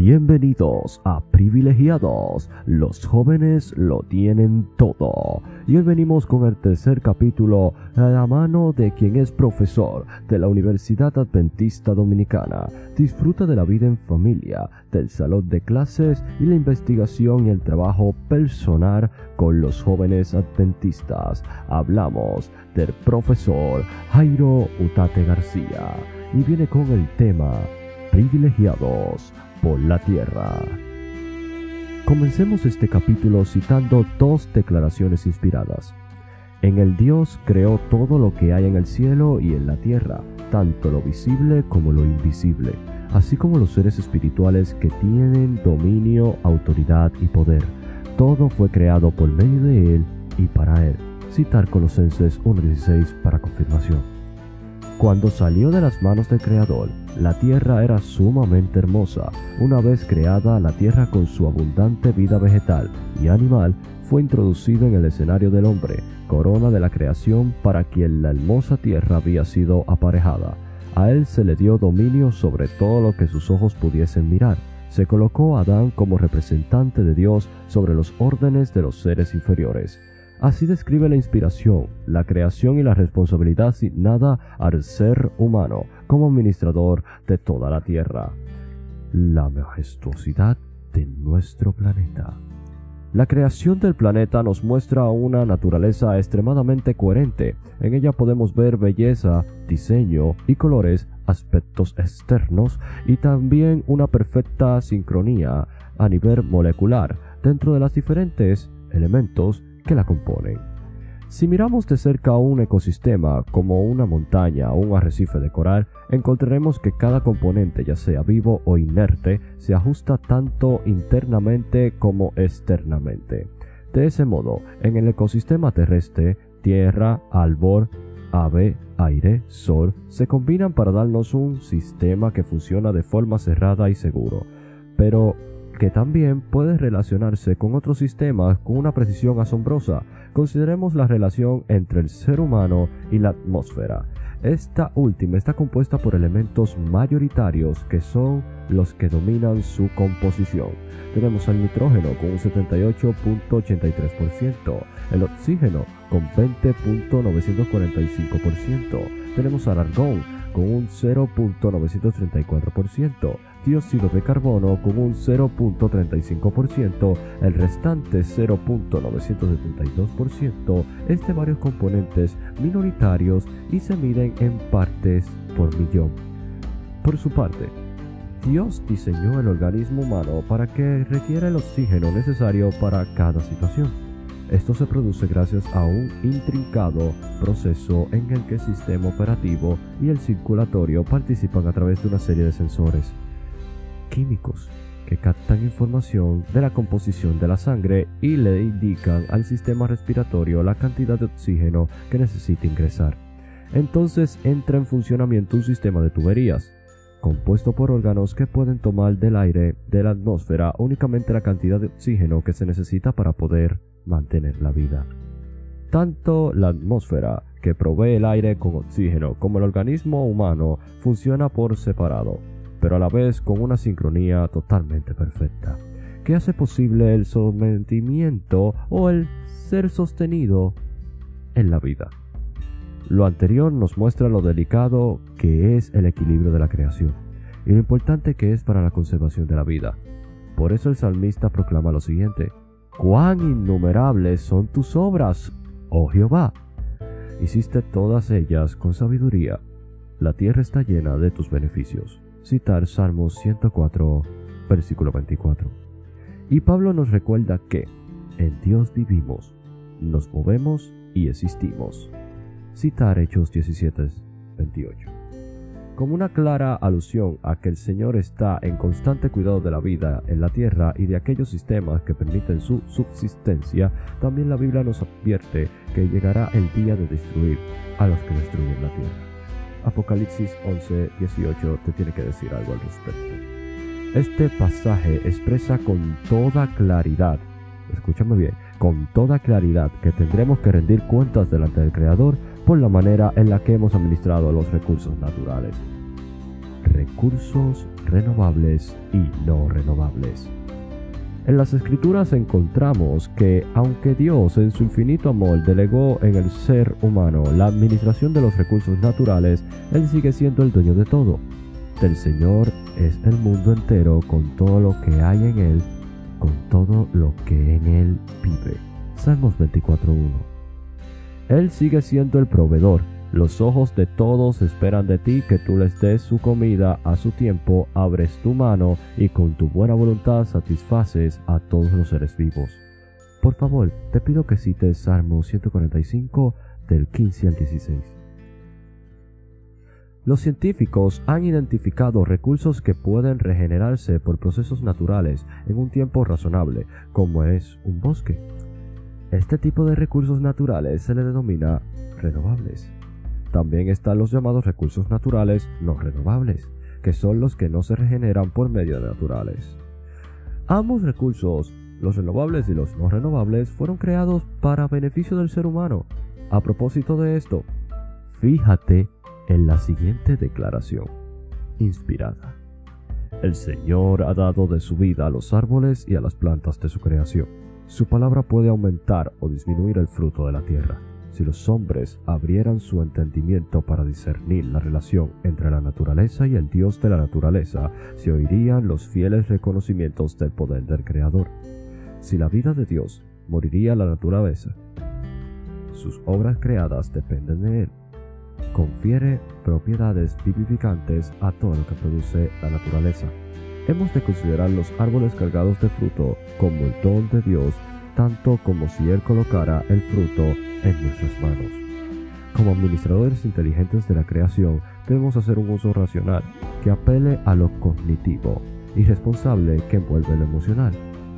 Bienvenidos a Privilegiados. Los jóvenes lo tienen todo. Y hoy venimos con el tercer capítulo a la mano de quien es profesor de la Universidad Adventista Dominicana. Disfruta de la vida en familia, del salón de clases y la investigación y el trabajo personal con los jóvenes adventistas. Hablamos del profesor Jairo Utate García y viene con el tema Privilegiados por la tierra. Comencemos este capítulo citando dos declaraciones inspiradas. En el Dios creó todo lo que hay en el cielo y en la tierra, tanto lo visible como lo invisible, así como los seres espirituales que tienen dominio, autoridad y poder. Todo fue creado por medio de Él y para Él. Citar Colosenses 1.16 para confirmación. Cuando salió de las manos del Creador, la tierra era sumamente hermosa. Una vez creada, la tierra con su abundante vida vegetal y animal fue introducida en el escenario del hombre, corona de la creación para quien la hermosa tierra había sido aparejada. A él se le dio dominio sobre todo lo que sus ojos pudiesen mirar. Se colocó a Adán como representante de Dios sobre los órdenes de los seres inferiores. Así describe la inspiración, la creación y la responsabilidad asignada al ser humano como administrador de toda la Tierra. La majestuosidad de nuestro planeta. La creación del planeta nos muestra una naturaleza extremadamente coherente. En ella podemos ver belleza, diseño y colores, aspectos externos y también una perfecta sincronía a nivel molecular dentro de los diferentes elementos que la componen. Si miramos de cerca un ecosistema como una montaña o un arrecife de coral, encontraremos que cada componente, ya sea vivo o inerte, se ajusta tanto internamente como externamente. De ese modo, en el ecosistema terrestre, tierra, albor, ave, aire, sol, se combinan para darnos un sistema que funciona de forma cerrada y seguro. Pero que también puede relacionarse con otros sistemas con una precisión asombrosa. Consideremos la relación entre el ser humano y la atmósfera. Esta última está compuesta por elementos mayoritarios que son los que dominan su composición. Tenemos al nitrógeno con un 78.83%, el oxígeno con 20.945%, tenemos al argón con un 0.934%, dióxido de carbono con un 0.35%, el restante 0.972% es de varios componentes minoritarios y se miden en partes por millón. Por su parte, Dios diseñó el organismo humano para que requiera el oxígeno necesario para cada situación. Esto se produce gracias a un intrincado proceso en el que el sistema operativo y el circulatorio participan a través de una serie de sensores químicos que captan información de la composición de la sangre y le indican al sistema respiratorio la cantidad de oxígeno que necesita ingresar. Entonces entra en funcionamiento un sistema de tuberías, compuesto por órganos que pueden tomar del aire de la atmósfera únicamente la cantidad de oxígeno que se necesita para poder mantener la vida. Tanto la atmósfera, que provee el aire con oxígeno, como el organismo humano funciona por separado pero a la vez con una sincronía totalmente perfecta, que hace posible el sometimiento o el ser sostenido en la vida. Lo anterior nos muestra lo delicado que es el equilibrio de la creación y lo importante que es para la conservación de la vida. Por eso el salmista proclama lo siguiente, cuán innumerables son tus obras, oh Jehová. Hiciste todas ellas con sabiduría, la tierra está llena de tus beneficios citar Salmos 104, versículo 24. Y Pablo nos recuerda que en Dios vivimos, nos movemos y existimos. Citar Hechos 17, 28. Como una clara alusión a que el Señor está en constante cuidado de la vida en la tierra y de aquellos sistemas que permiten su subsistencia, también la Biblia nos advierte que llegará el día de destruir a los que destruyen la tierra. Apocalipsis 11, 18 te tiene que decir algo al respecto. Este pasaje expresa con toda claridad, escúchame bien, con toda claridad que tendremos que rendir cuentas delante del Creador por la manera en la que hemos administrado los recursos naturales. recursos renovables y no renovables. En las escrituras encontramos que aunque Dios en su infinito amor delegó en el ser humano la administración de los recursos naturales, Él sigue siendo el dueño de todo. Del Señor es el mundo entero con todo lo que hay en Él, con todo lo que en Él vive. Salmos 24.1 Él sigue siendo el proveedor, los ojos de todos esperan de ti que tú les des su comida a su tiempo, abres tu mano y con tu buena voluntad satisfaces a todos los seres vivos. Por favor, te pido que cites Salmo 145 del 15 al 16. Los científicos han identificado recursos que pueden regenerarse por procesos naturales en un tiempo razonable, como es un bosque. Este tipo de recursos naturales se le denomina renovables. También están los llamados recursos naturales no renovables, que son los que no se regeneran por medios naturales. Ambos recursos, los renovables y los no renovables, fueron creados para beneficio del ser humano. A propósito de esto, fíjate en la siguiente declaración, inspirada. El Señor ha dado de su vida a los árboles y a las plantas de su creación. Su palabra puede aumentar o disminuir el fruto de la tierra si los hombres abrieran su entendimiento para discernir la relación entre la naturaleza y el Dios de la naturaleza, se oirían los fieles reconocimientos del poder del Creador. Si la vida de Dios moriría la naturaleza, sus obras creadas dependen de Él. Confiere propiedades vivificantes a todo lo que produce la naturaleza. Hemos de considerar los árboles cargados de fruto como el don de Dios tanto como si Él colocara el fruto en nuestras manos. Como administradores inteligentes de la creación, debemos hacer un uso racional que apele a lo cognitivo y responsable que envuelve lo emocional.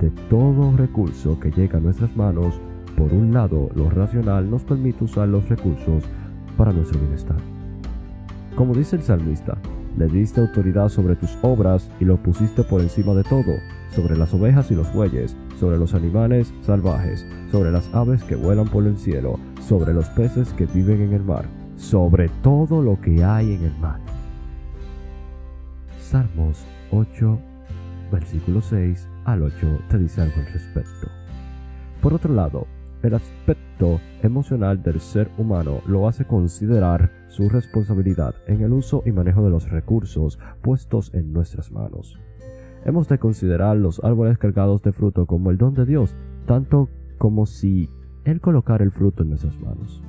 De todo recurso que llega a nuestras manos, por un lado, lo racional nos permite usar los recursos para nuestro bienestar. Como dice el salmista, le diste autoridad sobre tus obras y lo pusiste por encima de todo, sobre las ovejas y los bueyes, sobre los animales salvajes, sobre las aves que vuelan por el cielo, sobre los peces que viven en el mar, sobre todo lo que hay en el mar. Salmos 8, versículo 6 al 8 te dice algo al respecto. Por otro lado, el aspecto emocional del ser humano lo hace considerar su responsabilidad en el uso y manejo de los recursos puestos en nuestras manos. Hemos de considerar los árboles cargados de fruto como el don de Dios, tanto como si Él colocara el fruto en nuestras manos.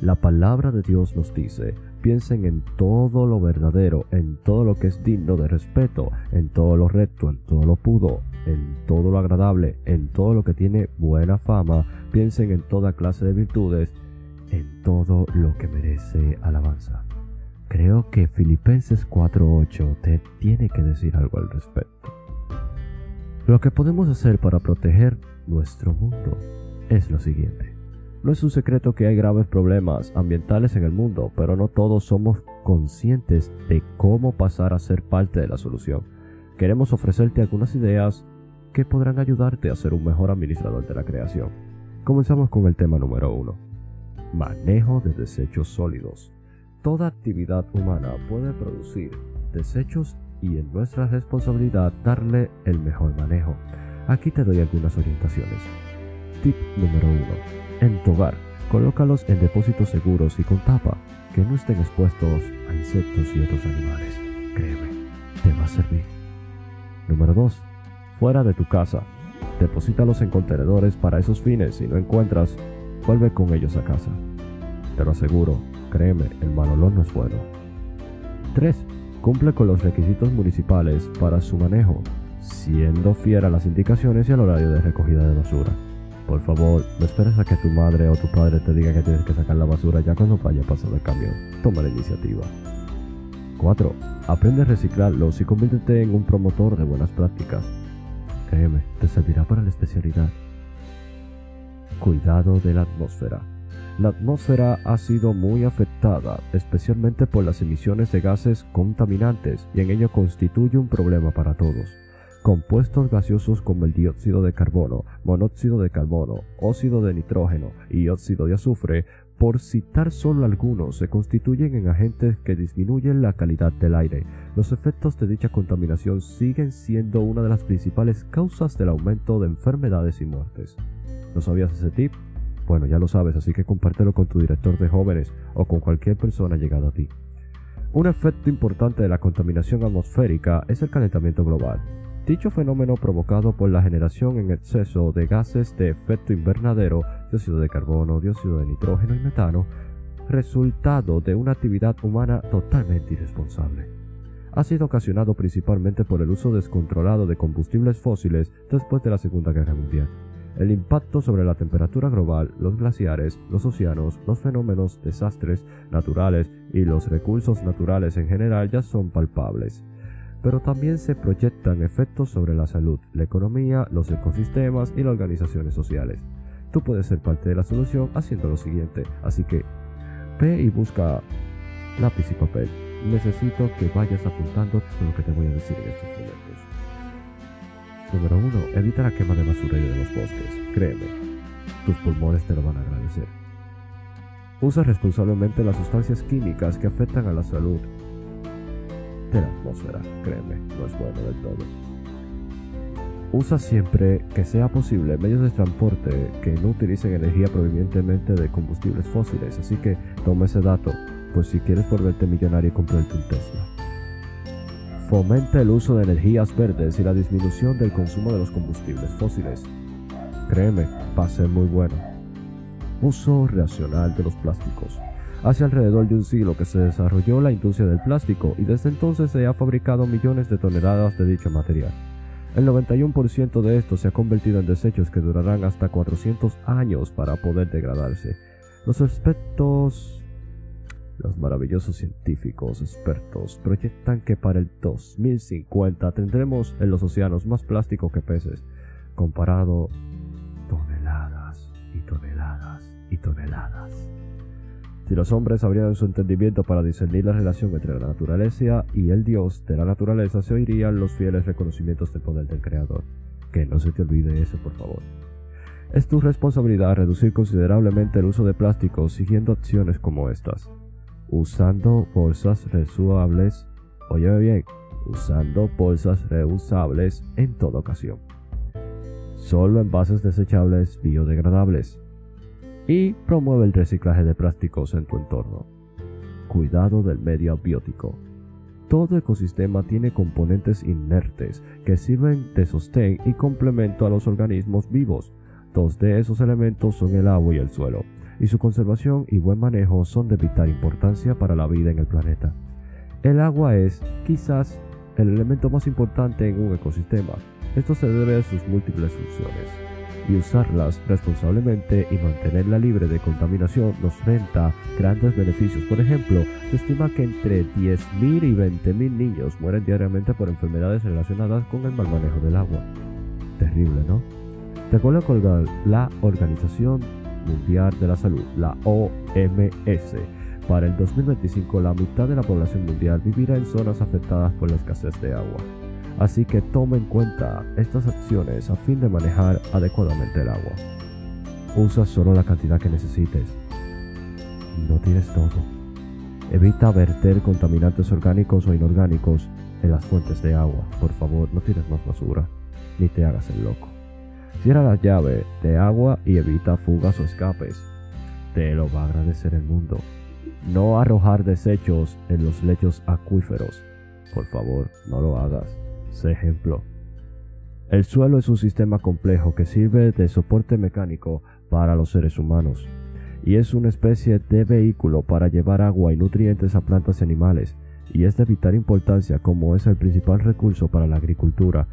La palabra de Dios nos dice, piensen en todo lo verdadero, en todo lo que es digno de respeto, en todo lo recto, en todo lo puro, en todo lo agradable, en todo lo que tiene buena fama, piensen en toda clase de virtudes, en todo lo que merece alabanza. Creo que Filipenses 4.8 te tiene que decir algo al respecto. Lo que podemos hacer para proteger nuestro mundo es lo siguiente. No es un secreto que hay graves problemas ambientales en el mundo, pero no todos somos conscientes de cómo pasar a ser parte de la solución. Queremos ofrecerte algunas ideas que podrán ayudarte a ser un mejor administrador de la creación. Comenzamos con el tema número 1. Manejo de desechos sólidos. Toda actividad humana puede producir desechos y es nuestra responsabilidad darle el mejor manejo. Aquí te doy algunas orientaciones. Tip número 1. En tu hogar, colócalos en depósitos seguros y con tapa, que no estén expuestos a insectos y otros animales. Créeme, te va a servir. Número 2. Fuera de tu casa. Deposítalos en contenedores para esos fines. Si no encuentras, vuelve con ellos a casa. Te lo aseguro, Créeme, el mal olor no es bueno. 3. Cumple con los requisitos municipales para su manejo, siendo fiel a las indicaciones y al horario de recogida de basura. Por favor, no esperes a que tu madre o tu padre te diga que tienes que sacar la basura ya cuando vaya pasando el camión. Toma la iniciativa. 4. Aprende a reciclarlos y conviértete en un promotor de buenas prácticas. Créeme, te servirá para la especialidad. Cuidado de la atmósfera. La atmósfera ha sido muy afectada, especialmente por las emisiones de gases contaminantes, y en ello constituye un problema para todos. Compuestos gaseosos como el dióxido de carbono, monóxido de carbono, óxido de nitrógeno y óxido de azufre por citar solo algunos, se constituyen en agentes que disminuyen la calidad del aire. Los efectos de dicha contaminación siguen siendo una de las principales causas del aumento de enfermedades y muertes. ¿No sabías ese tip? Bueno, ya lo sabes, así que compártelo con tu director de jóvenes o con cualquier persona llegada a ti. Un efecto importante de la contaminación atmosférica es el calentamiento global. Dicho fenómeno provocado por la generación en exceso de gases de efecto invernadero, dióxido de carbono, dióxido de nitrógeno y metano, resultado de una actividad humana totalmente irresponsable. Ha sido ocasionado principalmente por el uso descontrolado de combustibles fósiles después de la Segunda Guerra Mundial. El impacto sobre la temperatura global, los glaciares, los océanos, los fenómenos, desastres naturales y los recursos naturales en general ya son palpables. Pero también se proyectan efectos sobre la salud, la economía, los ecosistemas y las organizaciones sociales. Tú puedes ser parte de la solución haciendo lo siguiente, así que ve y busca lápiz y papel. Necesito que vayas apuntando todo lo que te voy a decir en estos momentos. Número 1. Evita la quema de basura y de los bosques. Créeme, tus pulmones te lo van a agradecer. Usa responsablemente las sustancias químicas que afectan a la salud de la atmósfera. Créeme, no es bueno del todo. Usa siempre que sea posible medios de transporte que no utilicen energía provenientemente de combustibles fósiles, así que toma ese dato, pues si quieres volverte millonario comprarte un Tesla. Fomenta el uso de energías verdes y la disminución del consumo de los combustibles fósiles. Créeme, va a ser muy bueno. Uso racional de los plásticos. Hace alrededor de un siglo que se desarrolló la industria del plástico y desde entonces se ha fabricado millones de toneladas de dicho material. El 91% de esto se ha convertido en desechos que durarán hasta 400 años para poder degradarse. Los aspectos los maravillosos científicos expertos proyectan que para el 2050 tendremos en los océanos más plástico que peces, comparado toneladas y toneladas y toneladas. Si los hombres abrieran su entendimiento para discernir la relación entre la naturaleza y el Dios de la naturaleza, se oirían los fieles reconocimientos del poder del Creador. Que no se te olvide eso, por favor. Es tu responsabilidad reducir considerablemente el uso de plásticos siguiendo acciones como estas usando bolsas reusables, oye bien, usando bolsas reusables en toda ocasión. Solo envases desechables biodegradables. Y promueve el reciclaje de plásticos en tu entorno. Cuidado del medio abiótico. Todo ecosistema tiene componentes inertes que sirven de sostén y complemento a los organismos vivos. Dos de esos elementos son el agua y el suelo y su conservación y buen manejo son de vital importancia para la vida en el planeta. El agua es, quizás, el elemento más importante en un ecosistema. Esto se debe a sus múltiples funciones. Y usarlas responsablemente y mantenerla libre de contaminación nos renta grandes beneficios. Por ejemplo, se estima que entre 10.000 y 20.000 niños mueren diariamente por enfermedades relacionadas con el mal manejo del agua. Terrible, ¿no? De acuerdo con la Organización Mundial de la Salud, la OMS. Para el 2025 la mitad de la población mundial vivirá en zonas afectadas por la escasez de agua. Así que toma en cuenta estas acciones a fin de manejar adecuadamente el agua. Usa solo la cantidad que necesites. No tires todo. Evita verter contaminantes orgánicos o inorgánicos en las fuentes de agua. Por favor, no tires más basura, ni te hagas el loco. Cierra la llave de agua y evita fugas o escapes. Te lo va a agradecer el mundo. No arrojar desechos en los lechos acuíferos. Por favor, no lo hagas. Sé ejemplo. El suelo es un sistema complejo que sirve de soporte mecánico para los seres humanos y es una especie de vehículo para llevar agua y nutrientes a plantas y animales y es de vital importancia como es el principal recurso para la agricultura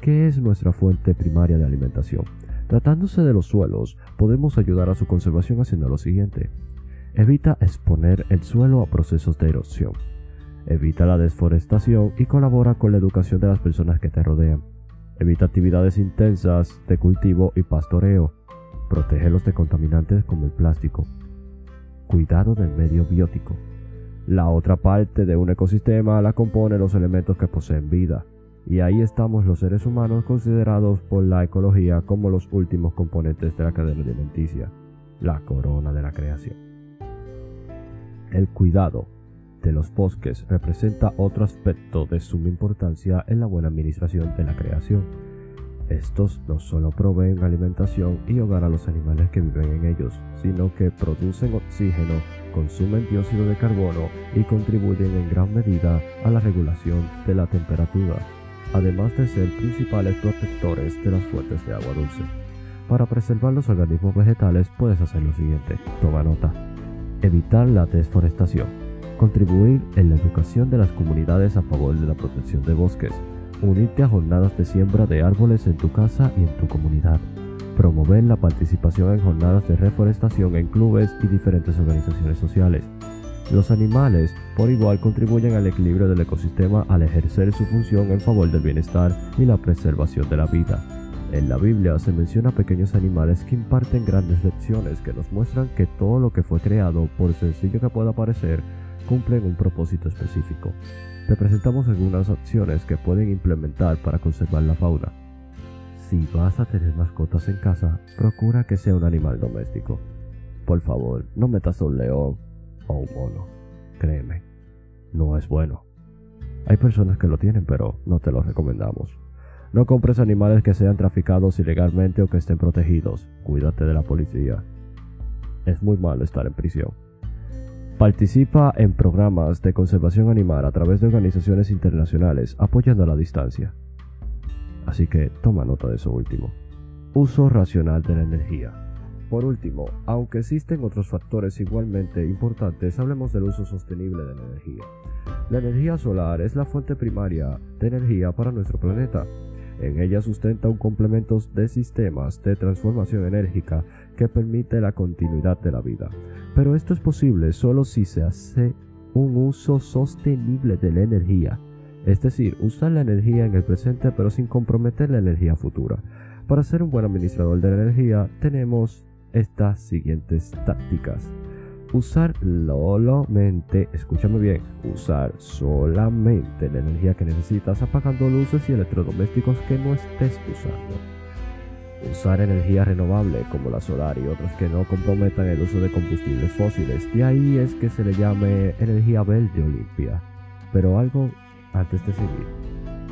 ¿Qué es nuestra fuente primaria de alimentación? Tratándose de los suelos, podemos ayudar a su conservación haciendo lo siguiente. Evita exponer el suelo a procesos de erosión. Evita la desforestación y colabora con la educación de las personas que te rodean. Evita actividades intensas de cultivo y pastoreo. Protégelos de contaminantes como el plástico. Cuidado del medio biótico. La otra parte de un ecosistema la compone los elementos que poseen vida y ahí estamos los seres humanos considerados por la ecología como los últimos componentes de la cadena alimenticia, la corona de la creación. El cuidado de los bosques representa otro aspecto de suma importancia en la buena administración de la creación. Estos no solo proveen alimentación y hogar a los animales que viven en ellos, sino que producen oxígeno, consumen dióxido de carbono y contribuyen en gran medida a la regulación de la temperatura, además de ser principales protectores de las fuentes de agua dulce. Para preservar los organismos vegetales puedes hacer lo siguiente, toma nota. Evitar la desforestación. Contribuir en la educación de las comunidades a favor de la protección de bosques. Unirte a jornadas de siembra de árboles en tu casa y en tu comunidad. Promover la participación en jornadas de reforestación en clubes y diferentes organizaciones sociales. Los animales, por igual, contribuyen al equilibrio del ecosistema al ejercer su función en favor del bienestar y la preservación de la vida. En la Biblia se menciona pequeños animales que imparten grandes lecciones que nos muestran que todo lo que fue creado, por sencillo que pueda parecer, cumple un propósito específico. Te presentamos algunas opciones que pueden implementar para conservar la fauna. Si vas a tener mascotas en casa, procura que sea un animal doméstico. Por favor, no metas un león o un mono. Créeme, no es bueno. Hay personas que lo tienen, pero no te lo recomendamos. No compres animales que sean traficados ilegalmente o que estén protegidos. Cuídate de la policía. Es muy malo estar en prisión. Participa en programas de conservación animal a través de organizaciones internacionales apoyando a la distancia. Así que toma nota de eso último. Uso racional de la energía. Por último, aunque existen otros factores igualmente importantes, hablemos del uso sostenible de la energía. La energía solar es la fuente primaria de energía para nuestro planeta en ella sustenta un complemento de sistemas de transformación enérgica que permite la continuidad de la vida. Pero esto es posible solo si se hace un uso sostenible de la energía, es decir, usar la energía en el presente pero sin comprometer la energía futura. Para ser un buen administrador de la energía tenemos estas siguientes tácticas usar solamente, escúchame bien, usar solamente la energía que necesitas apagando luces y electrodomésticos que no estés usando. Usar energía renovable como la solar y otras que no comprometan el uso de combustibles fósiles. De ahí es que se le llame energía verde o limpia. Pero algo antes de seguir.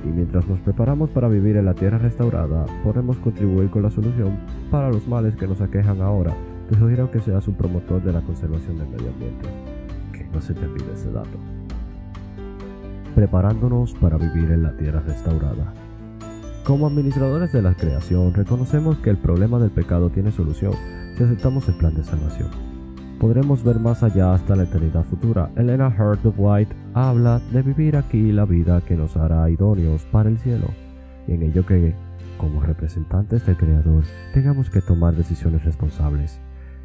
Y mientras nos preparamos para vivir en la tierra restaurada, podemos contribuir con la solución para los males que nos aquejan ahora te sugiero que seas un promotor de la conservación del medio ambiente. Que no se te olvide ese dato. Preparándonos para vivir en la tierra restaurada. Como administradores de la creación, reconocemos que el problema del pecado tiene solución si aceptamos el plan de salvación. Podremos ver más allá hasta la eternidad futura. Elena Hurt of White habla de vivir aquí la vida que nos hará idóneos para el cielo, y en ello que, como representantes del Creador, tengamos que tomar decisiones responsables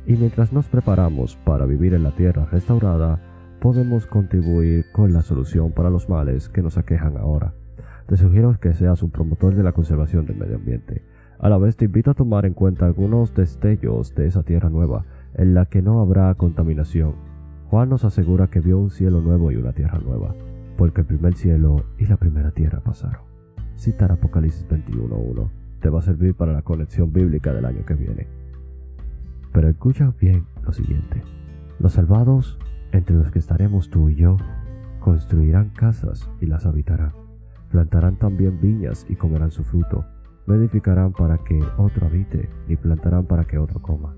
y mientras nos preparamos para vivir en la tierra restaurada, podemos contribuir con la solución para los males que nos aquejan ahora. Te sugiero que seas un promotor de la conservación del medio ambiente. A la vez te invito a tomar en cuenta algunos destellos de esa tierra nueva, en la que no habrá contaminación. Juan nos asegura que vio un cielo nuevo y una tierra nueva, porque el primer cielo y la primera tierra pasaron. Citar Apocalipsis 21.1 te va a servir para la conexión bíblica del año que viene. Pero escucha bien lo siguiente. Los salvados, entre los que estaremos tú y yo, construirán casas y las habitarán. Plantarán también viñas y comerán su fruto. No edificarán para que otro habite, ni plantarán para que otro coma.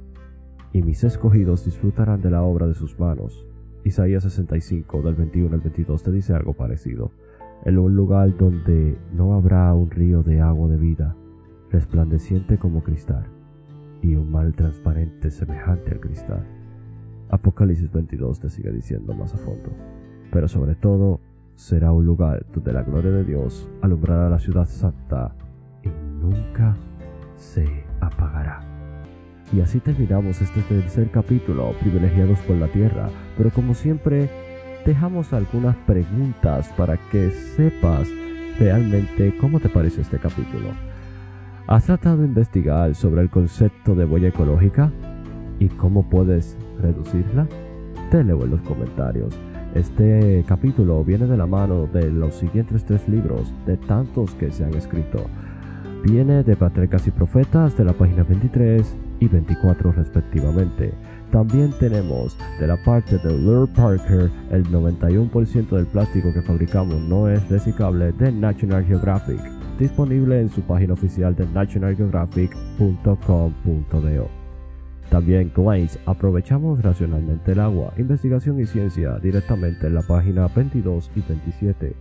Y mis escogidos disfrutarán de la obra de sus manos. Isaías 65, del 21 al 22, te dice algo parecido. En un lugar donde no habrá un río de agua de vida, resplandeciente como cristal y un mal transparente semejante al cristal. Apocalipsis 22 te sigue diciendo más a fondo. Pero sobre todo, será un lugar donde la gloria de Dios alumbrará la ciudad santa y nunca se apagará. Y así terminamos este tercer capítulo, privilegiados por la tierra. Pero como siempre, dejamos algunas preguntas para que sepas realmente cómo te parece este capítulo. ¿Has tratado de investigar sobre el concepto de huella ecológica y cómo puedes reducirla? Te leo en los comentarios. Este capítulo viene de la mano de los siguientes tres libros de tantos que se han escrito. Viene de Patriarcas y Profetas de la página 23 y 24 respectivamente. También tenemos de la parte de Lure Parker, el 91% del plástico que fabricamos no es reciclable de National Geographic, disponible en su página oficial de nationalgeographic.com.do. También Glaze, aprovechamos racionalmente el agua, investigación y ciencia directamente en la página 22 y 27.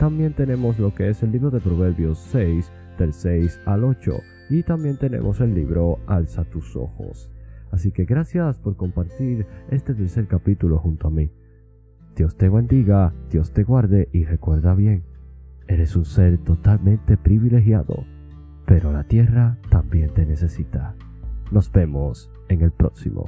También tenemos lo que es el libro de Proverbios 6, del 6 al 8, y también tenemos el libro Alza tus ojos. Así que gracias por compartir este tercer capítulo junto a mí. Dios te bendiga, Dios te guarde y recuerda bien, eres un ser totalmente privilegiado, pero la tierra también te necesita. Nos vemos en el próximo.